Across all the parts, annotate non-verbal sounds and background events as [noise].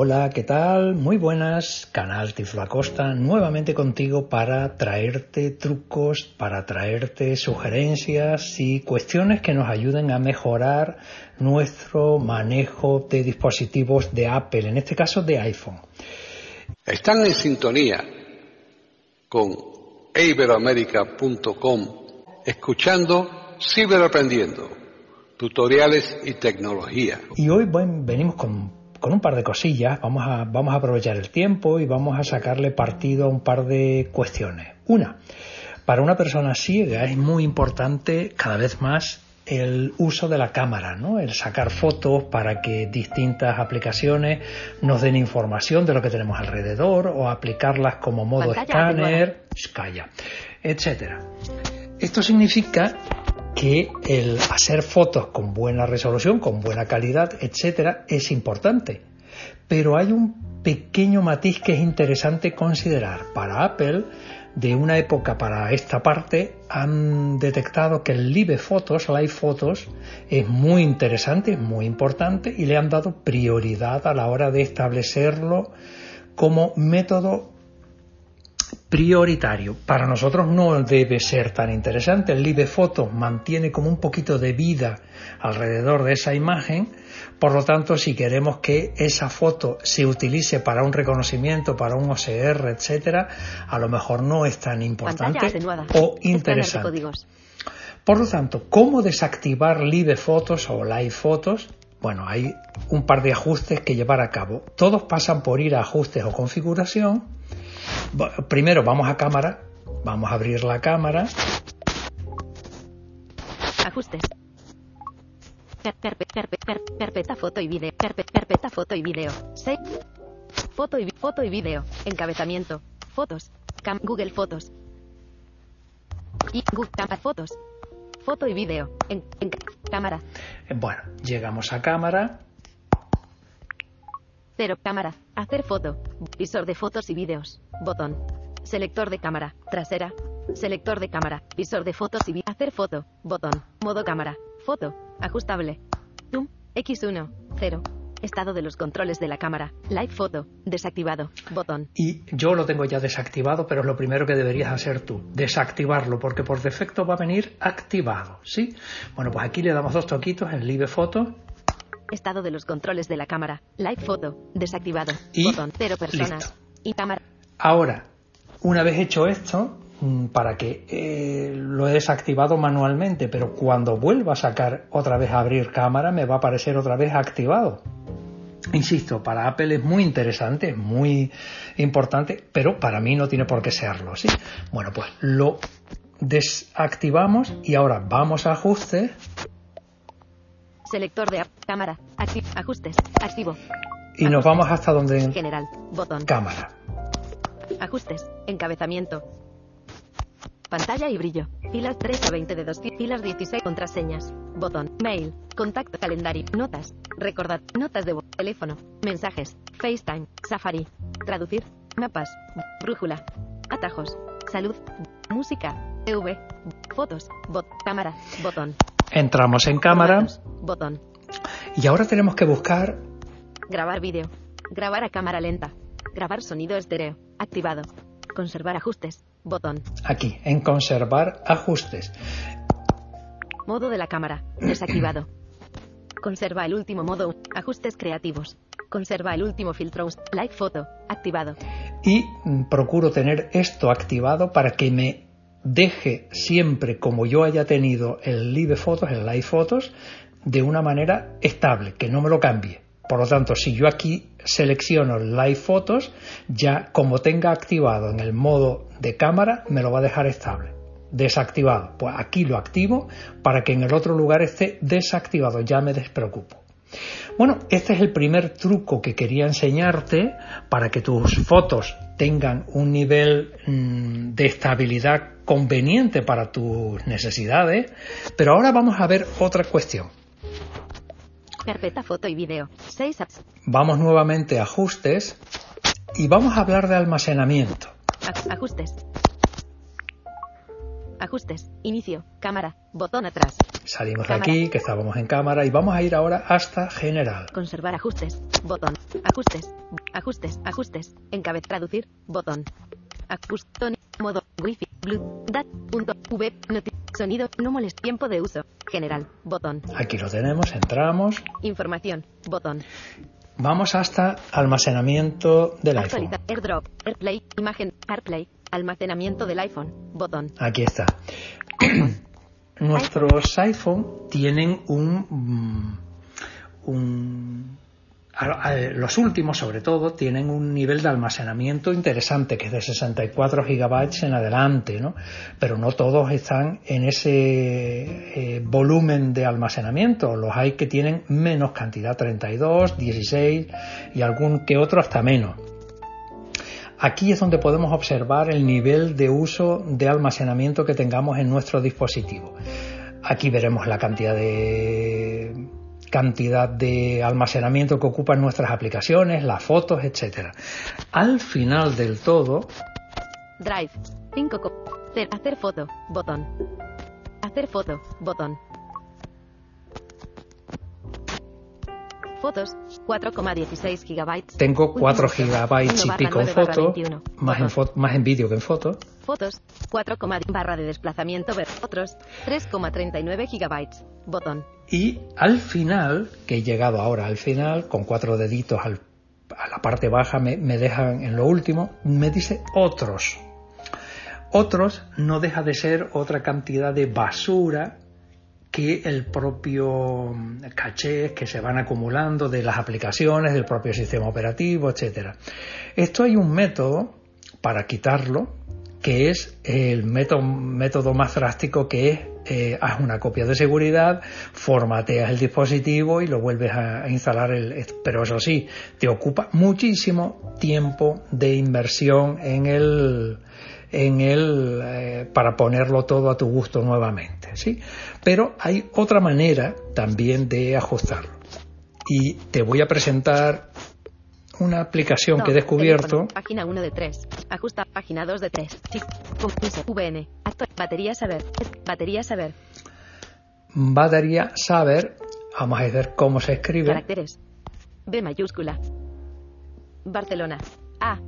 Hola, ¿qué tal? Muy buenas, canal Tiflo Acosta, nuevamente contigo para traerte trucos, para traerte sugerencias y cuestiones que nos ayuden a mejorar nuestro manejo de dispositivos de Apple, en este caso de iPhone. Están en sintonía con iberoamerica.com escuchando Ciberaprendiendo, tutoriales y tecnología. Y hoy venimos con con un par de cosillas, vamos a, vamos a aprovechar el tiempo y vamos a sacarle partido a un par de cuestiones. Una, para una persona ciega es muy importante cada vez más el uso de la cámara, ¿no? el sacar fotos para que distintas aplicaciones nos den información de lo que tenemos alrededor o aplicarlas como modo escáner, Skya, etcétera. Esto significa que el hacer fotos con buena resolución, con buena calidad, etcétera, es importante. Pero hay un pequeño matiz que es interesante considerar. Para Apple, de una época para esta parte, han detectado que el Live Photos, Live Photos, es muy interesante, muy importante y le han dado prioridad a la hora de establecerlo como método prioritario. Para nosotros no debe ser tan interesante. El Live Photo mantiene como un poquito de vida alrededor de esa imagen. Por lo tanto, si queremos que esa foto se utilice para un reconocimiento, para un OCR, etcétera, a lo mejor no es tan importante o interesante. Por lo tanto, ¿cómo desactivar Live Photos o Live Photos? Bueno, hay un par de ajustes que llevar a cabo. Todos pasan por ir a ajustes o configuración Primero vamos a cámara, vamos a abrir la cámara. Ajustes. Perpeta foto y video. Perpeta foto y video. Foto y foto y video. Encabezamiento. Fotos. Google Fotos. Y Google Fotos. Foto y video. En, en cámara. Bueno, llegamos a cámara. Cero. Cámara. Hacer foto. Visor de fotos y vídeos. Botón. Selector de cámara. Trasera. Selector de cámara. Visor de fotos y Hacer foto. Botón. Modo cámara. Foto. Ajustable. Zoom. X1. 0. Estado de los controles de la cámara. Live foto. Desactivado. Botón. Y yo lo tengo ya desactivado, pero es lo primero que deberías hacer tú. Desactivarlo, porque por defecto va a venir activado. ¿Sí? Bueno, pues aquí le damos dos toquitos en Live Foto Estado de los controles de la cámara. Live foto. Desactivado. Botón. Cero personas. Y cámara. Ahora, una vez hecho esto, mm, para que eh, lo he desactivado manualmente, pero cuando vuelva a sacar otra vez a abrir cámara, me va a aparecer otra vez activado. Insisto, para Apple es muy interesante, muy importante, pero para mí no tiene por qué serlo, ¿sí? Bueno, pues lo desactivamos y ahora vamos a ajustes Selector de cámara. ajustes. Activo. Y nos vamos hasta donde. General. Botón. Cámara. Ajustes. Encabezamiento. Pantalla y brillo. Filas 3 a 20 de 2. Filas 16. Contraseñas. Botón. Mail. Contacto. Calendario. Notas. Recordad. Notas de voz. Teléfono. Mensajes. FaceTime. Safari. Traducir. Mapas. Brújula. Atajos. Salud. Música. EV. Fotos. Bot. Cámara. Botón. Entramos en cámara. Botón. Y ahora tenemos que buscar. Grabar vídeo. Grabar a cámara lenta. Grabar sonido estéreo. Activado. Conservar ajustes. Botón. Aquí, en conservar ajustes. Modo de la cámara. Desactivado. Conserva el último modo. Ajustes creativos. Conserva el último filtro. Live Photo. Activado. Y mm, procuro tener esto activado para que me deje siempre como yo haya tenido el Live Photos, el Live Photos, de una manera estable, que no me lo cambie. Por lo tanto, si yo aquí selecciono Live Photos, ya como tenga activado en el modo de cámara, me lo va a dejar estable. Desactivado. Pues aquí lo activo para que en el otro lugar esté desactivado. Ya me despreocupo. Bueno, este es el primer truco que quería enseñarte para que tus fotos tengan un nivel mm, de estabilidad conveniente para tus necesidades. Pero ahora vamos a ver otra cuestión. Carpeta foto y video. 6 apps. Vamos nuevamente a ajustes y vamos a hablar de almacenamiento. Aj- Ajustes. Ajustes. Inicio. Cámara. Botón atrás. Salimos de aquí, que estábamos en cámara, y vamos a ir ahora hasta general. Conservar ajustes. Botón. Ajustes. Ajustes. Ajustes. Encabez. Traducir. Botón. Ajustón. Modo. Wi-Fi. Blue. Dat. Punto. V. Noti. Sonido. No molest. Tiempo de uso. General. Botón. Aquí lo tenemos, entramos. Información. Botón. Vamos hasta almacenamiento del iPhone. Actualizar. AirDrop. AirPlay. Imagen. AirPlay. Almacenamiento del iPhone. Botón. Aquí está. [clears throat] Nuestros iPhone tienen un, mm, un- los últimos, sobre todo, tienen un nivel de almacenamiento interesante, que es de 64 gigabytes en adelante, ¿no? Pero no todos están en ese eh, volumen de almacenamiento. Los hay que tienen menos cantidad, 32, 16 y algún que otro hasta menos. Aquí es donde podemos observar el nivel de uso de almacenamiento que tengamos en nuestro dispositivo. Aquí veremos la cantidad de cantidad de almacenamiento que ocupan nuestras aplicaciones, las fotos, etcétera. Al final del todo, Drive. 5. co- Hacer, foto. Botón. Hacer foto. Botón. Fotos. 4,16 gigabytes. tengo Último 4 uso. gigabytes 1 y pico en 9 barra foto, 21. más en, Botón. fo- más en vídeo que en foto. Fotos. 4, barra de desplazamiento ver. Otros. 3,39 gigabytes. Botón. Y al final, que he llegado ahora al final, con cuatro deditos al- a la parte baja me, me dejan en lo último, me dice otros. Otros no deja de ser otra cantidad de basura que el propio mm, caché que se van acumulando de las aplicaciones, del propio sistema operativo, etcétera. Esto hay un método para quitarlo, que es el método, más drástico que es eh, haz una copia de seguridad, formateas el dispositivo y lo vuelves a, instalar. El, pero eso sí, te ocupa muchísimo tiempo de inversión en el, en eh, para ponerlo todo a tu gusto nuevamente, ¿sí? Pero hay otra manera también de ajustarlo. Y te voy a presentar una aplicación que he descubierto. teléfono, Página 1 de 3. Ajusta. Página 2 de 3. Chic. Compuse. VN. Batería saber. Batería saber. Batería saber, vamos a ver cómo se escribe. Caracteres. B mayúscula. Barcelona. A.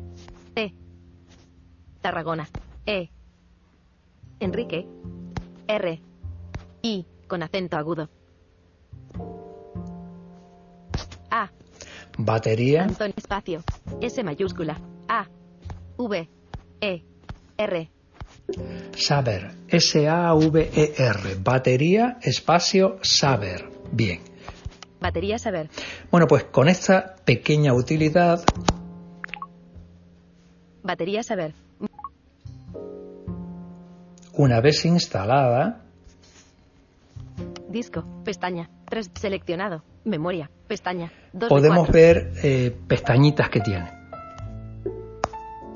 E. Tarragona. E. Enrique. R. I. Con acento agudo. A. Batería espacio. S mayúscula. A. V. E. R. saber, S-A-V-E-R, batería espacio saber. Bien. Batería saber. Bueno, pues con esta pequeña utilidad Batería saber. Una vez instalada, Disco. Pestaña. 3. Seleccionado. Memoria. Pestaña. 2 de podemos 4. ver eh, pestañitas que tiene.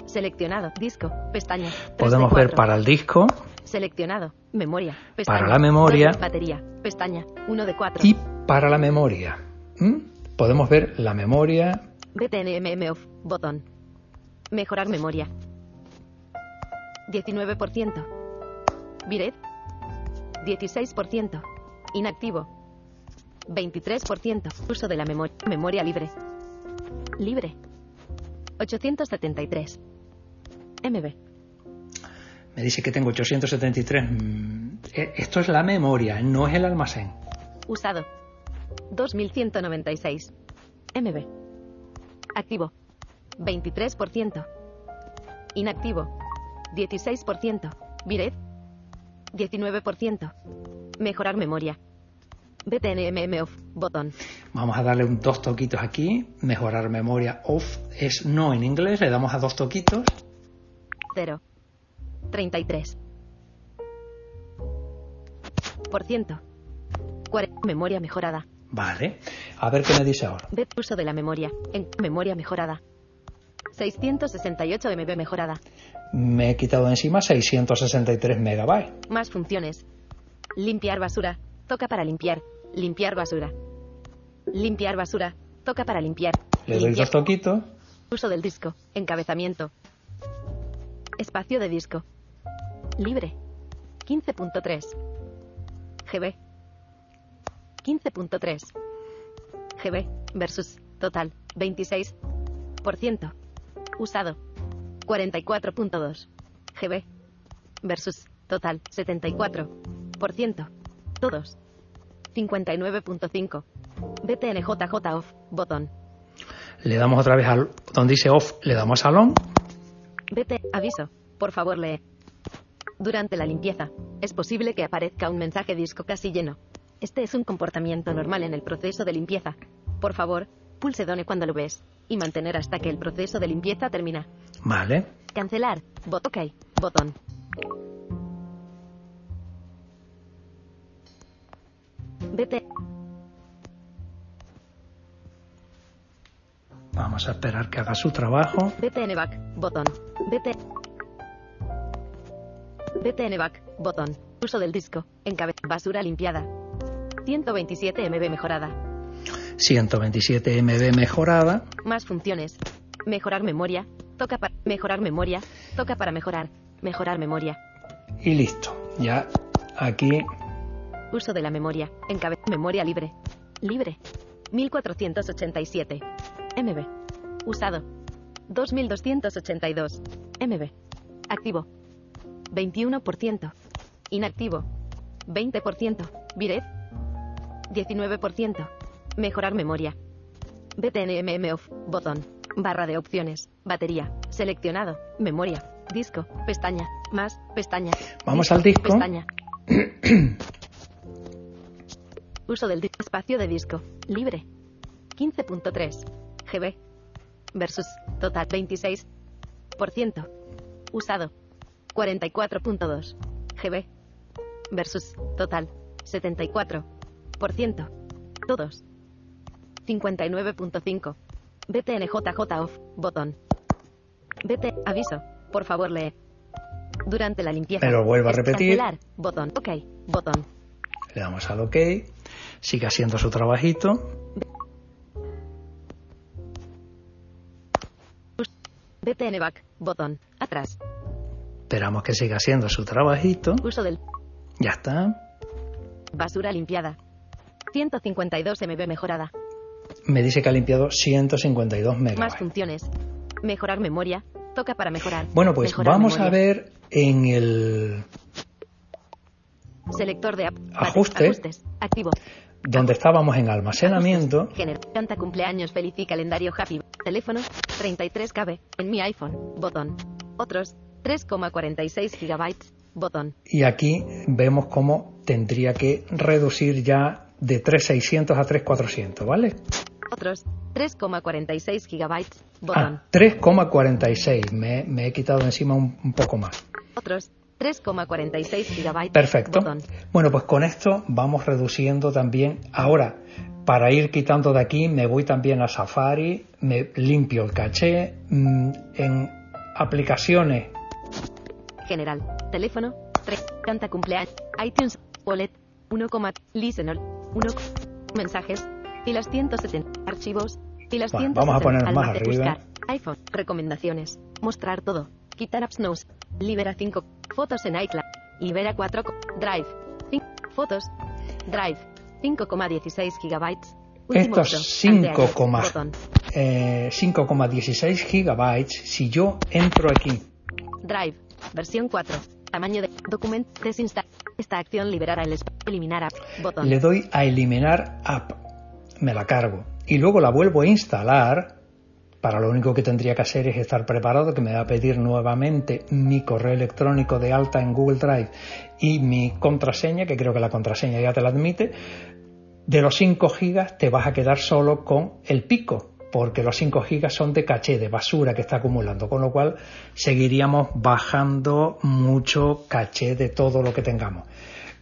Seleccionado. Disco. Pestaña. 3 de Podemos ver 4. para el disco Seleccionado. Memoria. Pestaña. Para la memoria. Batería. Pestaña. 1 de 4. y para la memoria. ¿Mm? Podemos ver la memoria, BTNMM off. Botón. Mejorar memoria. 19%. Biret. 16%. Inactivo. 23%. Uso de la memo- memoria libre. Libre. 873. MB. me dice que tengo 873. mm, eh, Esto es la memoria, no es el almacén. Usado. 2196. MB. Activo. 23%. Inactivo. 16%. Biret. 19%. Mejorar memoria. BTNMM off. Botón. Vamos a darle un, dos toquitos aquí. Mejorar memoria off es no en inglés. Le damos a dos toquitos. 0. 33. Por ciento. Memoria mejorada. Vale. A ver qué me dice ahora. Uso de la memoria. En memoria mejorada. 668 MB mejorada. Me he quitado de encima 663 megabytes. Más funciones. Limpiar basura. Toca para limpiar. Limpiar basura. Limpiar basura. Toca para limpiar. Le doy Limpiar- dos toquitos. Uso del disco. Encabezamiento. Espacio de disco. Libre. 15.3. GB. 15.3. GB versus total 26%. Usado 44.2. GB versus total 74%. Todos 59.5. BTNJJ off botón. Le damos otra vez al donde dice off, le damos al on. Vete, aviso. Por favor, lee. Durante la limpieza, es posible que aparezca un mensaje disco casi lleno. Este es un comportamiento normal en el proceso de limpieza. Por favor, pulse Done cuando lo ves y mantener hasta que el proceso de limpieza termina. Vale. Cancelar. Bot OK. Botón. Vamos a esperar que haga su trabajo. BTN back. Botón. BT. BTN back. Botón. Uso del disco. Encabe. Basura limpiada. 127 MB mejorada. 127 MB mejorada. Más funciones. Mejorar memoria. Toca para mejorar memoria. Toca para mejorar. Mejorar memoria. Y listo. Ya aquí Uso de la memoria. Encabe. Memoria libre. Libre. 1487. MB. Usado. 2282. MB. Activo. 21%. Inactivo. 20%. Biret. 19%. Mejorar memoria. BTNMM off. Botón. Barra de opciones. Batería. Seleccionado. Memoria. Disco. Pestaña. Más. Pestaña. Vamos al disco. Pestaña. [clears throat] Uso del espacio de disco. Libre. 15.3. GB. Versus. Total 26%. Usado. 44.2. GB. Versus. Total. 74%. Todos. 59.5. BTNJJ off. Botón. BT. Aviso. Por favor lee. Durante la limpieza. Me lo vuelvo a repetir. Cancelar. Botón. OK. Botón. le damos al OK. Sigue haciendo su trabajito. BTN back. Botón. Atrás. Esperamos que siga haciendo su trabajito. Uso del Ya está. basura limpiada. 152 MB mejorada. Me dice que ha limpiado 152 Más megabytes. funciones. Mejorar memoria. Toca para mejorar. Bueno, pues Mejorar vamos a memoria. ver en el Selector de app. Ajuste. Ajustes. Activo. donde estábamos en almacenamiento. Canta cumpleaños feliz y calendario happy. Teléfono. 33 KB. En mi iPhone. Botón. Otros. 3,46 gigabytes. Botón. Y aquí vemos cómo tendría que reducir ya de 3600 a 3400, ¿vale? Otros. 3,46 gigabytes. Botón. Ah, 3,46. Me, me he quitado encima un, un poco más. Otros. 3,46 gigabytes. Perfecto. Botón. Bueno, pues con esto vamos reduciendo también. Ahora, para ir quitando de aquí, me voy también a Safari, me limpio el caché. mm, En aplicaciones, General. Teléfono. 3. Canta cumpleaños. iTunes. Wallet. 1, Listener. 1. Mensajes. Filas 170. Archivos. Filas Bueno, 170. vamos a ponernos más arriba. Buscar. iPhone. Recomendaciones. Mostrar todo. Quitar apps news. Libera 5. Fotos en iCloud. Libera 4. Drive. 5. Fotos. Drive. 5,16 gigabytes. Último estos uso. 5, Anteayer. Botón. eh, 5,16 gigabytes, si yo entro aquí, Drive. Versión 4. Tamaño de documento. Esta acción liberará el espacio. Eliminar app. Botón. le doy a eliminar app, me la cargo y luego la vuelvo a instalar, para lo único que tendría que hacer es estar preparado, que me va a pedir nuevamente mi correo electrónico de alta en Google Drive y mi contraseña, que creo que la contraseña ya te la admite. De los 5 gigas te vas a quedar solo con el pico, porque los 5 gigas son de caché, de basura que está acumulando, con lo cual seguiríamos bajando mucho caché de todo lo que tengamos.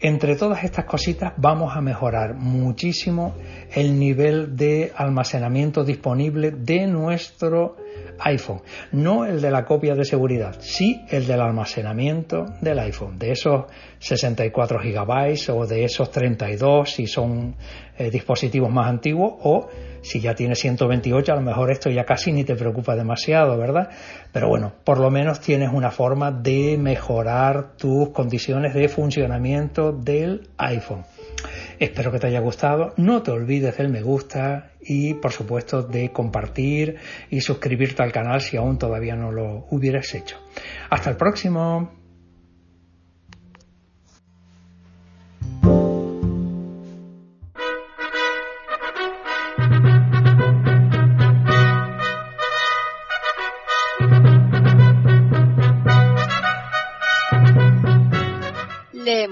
Entre todas estas cositas vamos a mejorar muchísimo el nivel de almacenamiento disponible de nuestro iPhone. No el de la copia de seguridad, sí el del almacenamiento del iPhone, de esos 64 gigabytes o de esos 32 si son eh, dispositivos más antiguos o si ya tiene 128 a lo mejor esto ya casi ni te preocupa demasiado, ¿verdad? Pero bueno, por lo menos tienes una forma de mejorar tus condiciones de funcionamiento del iPhone. Espero que te haya gustado. No te olvides del me gusta y por supuesto de compartir y suscribirte al canal si aún todavía no lo hubieras hecho. Hasta el próximo.